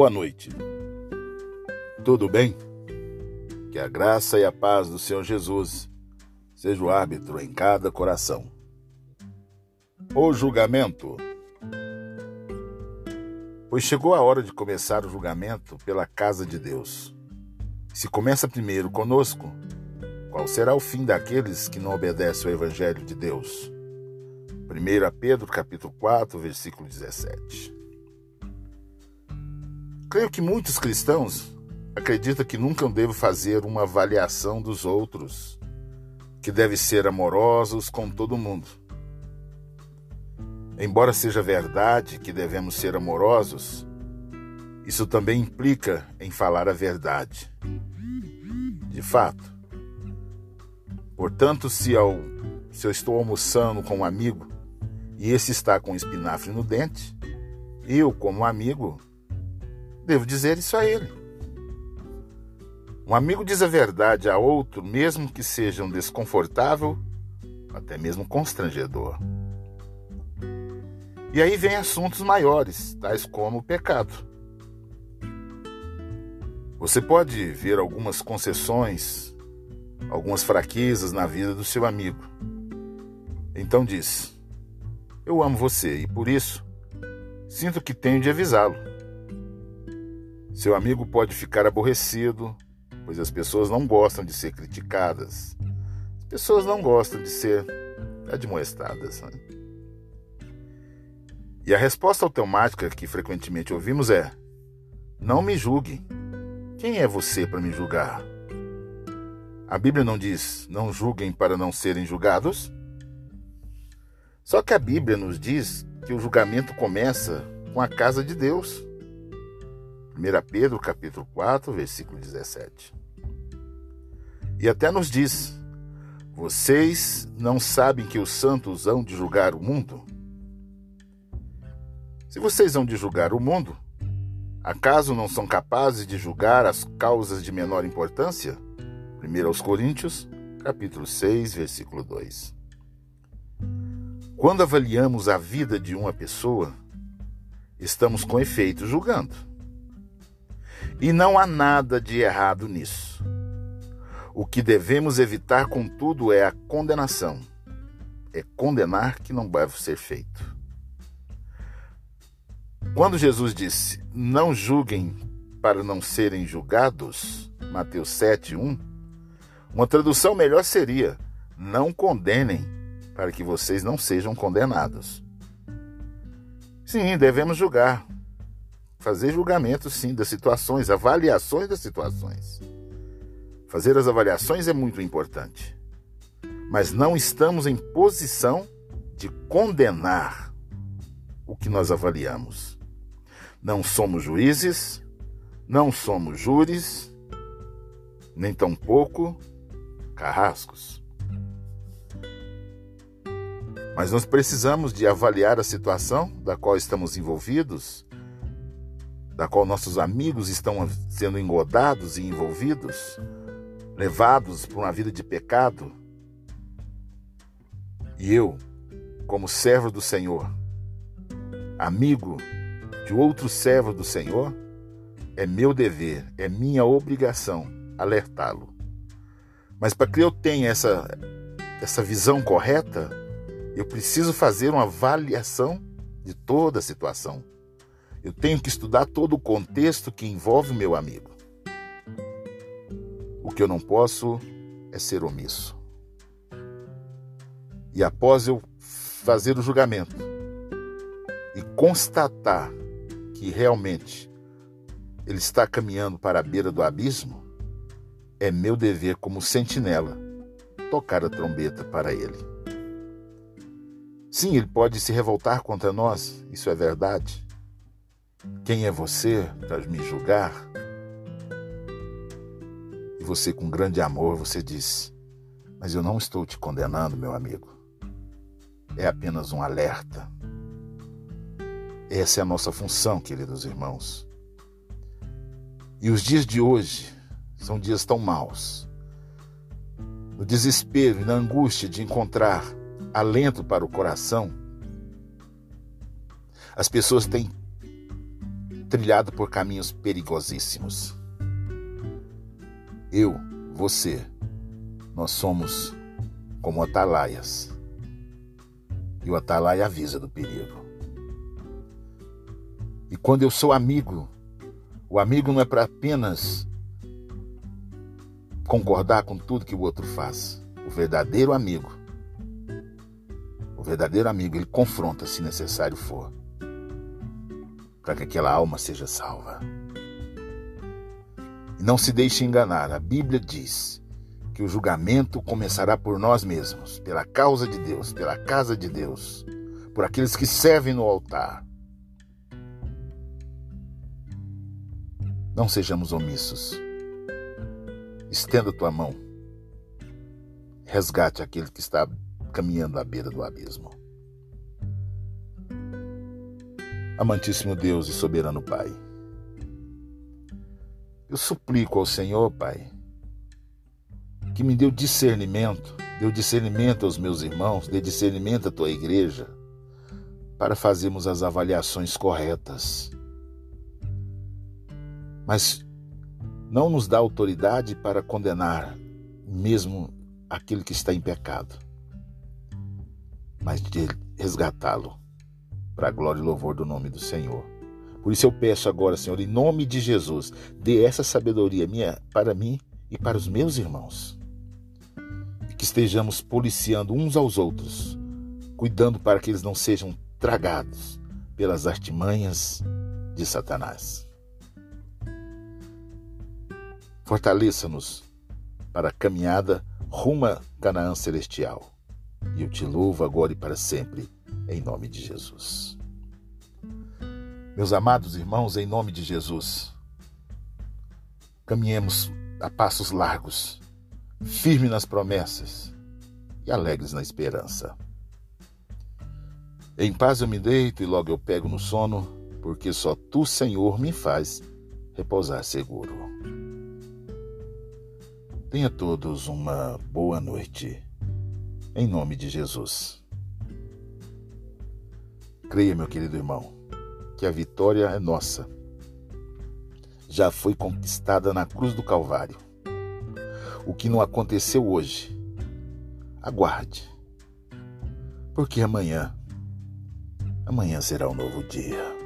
Boa noite. Tudo bem? Que a graça e a paz do Senhor Jesus seja o árbitro em cada coração. O julgamento. Pois chegou a hora de começar o julgamento pela casa de Deus. Se começa primeiro conosco, qual será o fim daqueles que não obedecem ao evangelho de Deus? 1 Pedro capítulo 4, versículo 17. Creio que muitos cristãos acreditam que nunca devo fazer uma avaliação dos outros, que deve ser amorosos com todo mundo. Embora seja verdade que devemos ser amorosos, isso também implica em falar a verdade. De fato. Portanto, se, se eu estou almoçando com um amigo e esse está com espinafre no dente, eu, como amigo, Devo dizer isso a ele. Um amigo diz a verdade a outro, mesmo que seja um desconfortável, até mesmo constrangedor. E aí vem assuntos maiores, tais como o pecado. Você pode ver algumas concessões, algumas fraquezas na vida do seu amigo. Então diz: Eu amo você e por isso sinto que tenho de avisá-lo. Seu amigo pode ficar aborrecido, pois as pessoas não gostam de ser criticadas. As pessoas não gostam de ser admoestadas. Né? E a resposta automática que frequentemente ouvimos é: Não me julgue. Quem é você para me julgar? A Bíblia não diz: Não julguem para não serem julgados? Só que a Bíblia nos diz que o julgamento começa com a casa de Deus. 1 Pedro capítulo 4, versículo 17. E até nos diz: Vocês não sabem que os santos hão de julgar o mundo? Se vocês hão de julgar o mundo, acaso não são capazes de julgar as causas de menor importância? 1 aos Coríntios, capítulo 6, versículo 2. Quando avaliamos a vida de uma pessoa, estamos com efeito julgando. E não há nada de errado nisso. O que devemos evitar, contudo, é a condenação. É condenar que não deve ser feito. Quando Jesus disse: Não julguem para não serem julgados, Mateus 7, 1, uma tradução melhor seria: Não condenem para que vocês não sejam condenados. Sim, devemos julgar, fazer julgamentos, sim, das situações, avaliações das situações. Fazer as avaliações é muito importante. Mas não estamos em posição de condenar o que nós avaliamos. Não somos juízes, não somos júris, nem tampouco carrascos. Mas nós precisamos de avaliar a situação da qual estamos envolvidos da qual nossos amigos estão sendo engodados e envolvidos, levados por uma vida de pecado. E eu, como servo do Senhor, amigo de outro servo do Senhor, é meu dever, é minha obrigação alertá-lo. Mas para que eu tenha essa, essa visão correta, eu preciso fazer uma avaliação de toda a situação. Eu tenho que estudar todo o contexto que envolve meu amigo. O que eu não posso é ser omisso. E após eu fazer o julgamento e constatar que realmente ele está caminhando para a beira do abismo, é meu dever como sentinela tocar a trombeta para ele. Sim, ele pode se revoltar contra nós, isso é verdade. Quem é você para me julgar? E você, com grande amor, você diz: Mas eu não estou te condenando, meu amigo. É apenas um alerta. Essa é a nossa função, queridos irmãos. E os dias de hoje são dias tão maus. No desespero e na angústia de encontrar alento para o coração, as pessoas têm trilhado por caminhos perigosíssimos. Eu, você, nós somos como atalaias. E o atalaia avisa do perigo. E quando eu sou amigo, o amigo não é para apenas concordar com tudo que o outro faz. O verdadeiro amigo, o verdadeiro amigo, ele confronta se necessário for, para que aquela alma seja salva. E não se deixe enganar, a Bíblia diz que o julgamento começará por nós mesmos, pela causa de Deus, pela casa de Deus, por aqueles que servem no altar. Não sejamos omissos. Estenda tua mão. Resgate aquele que está caminhando à beira do abismo. Amantíssimo Deus e soberano Pai, eu suplico ao Senhor, Pai, que me dê discernimento, dê discernimento aos meus irmãos, dê discernimento à tua igreja, para fazermos as avaliações corretas. Mas não nos dá autoridade para condenar mesmo aquele que está em pecado, mas de resgatá-lo para a glória e louvor do nome do Senhor. Por isso eu peço agora, Senhor, em nome de Jesus, dê essa sabedoria minha para mim e para os meus irmãos. E que estejamos policiando uns aos outros, cuidando para que eles não sejam tragados pelas artimanhas de Satanás. Fortaleça-nos para a caminhada rumo a Canaã celestial. E eu te louvo agora e para sempre, em nome de Jesus. Meus amados irmãos, em nome de Jesus, caminhemos a passos largos, firmes nas promessas e alegres na esperança. Em paz eu me deito e logo eu pego no sono, porque só tu, Senhor, me faz repousar seguro. Tenha todos uma boa noite. Em nome de Jesus. Creia, meu querido irmão, que a vitória é nossa. Já foi conquistada na cruz do Calvário. O que não aconteceu hoje, aguarde. Porque amanhã, amanhã será um novo dia.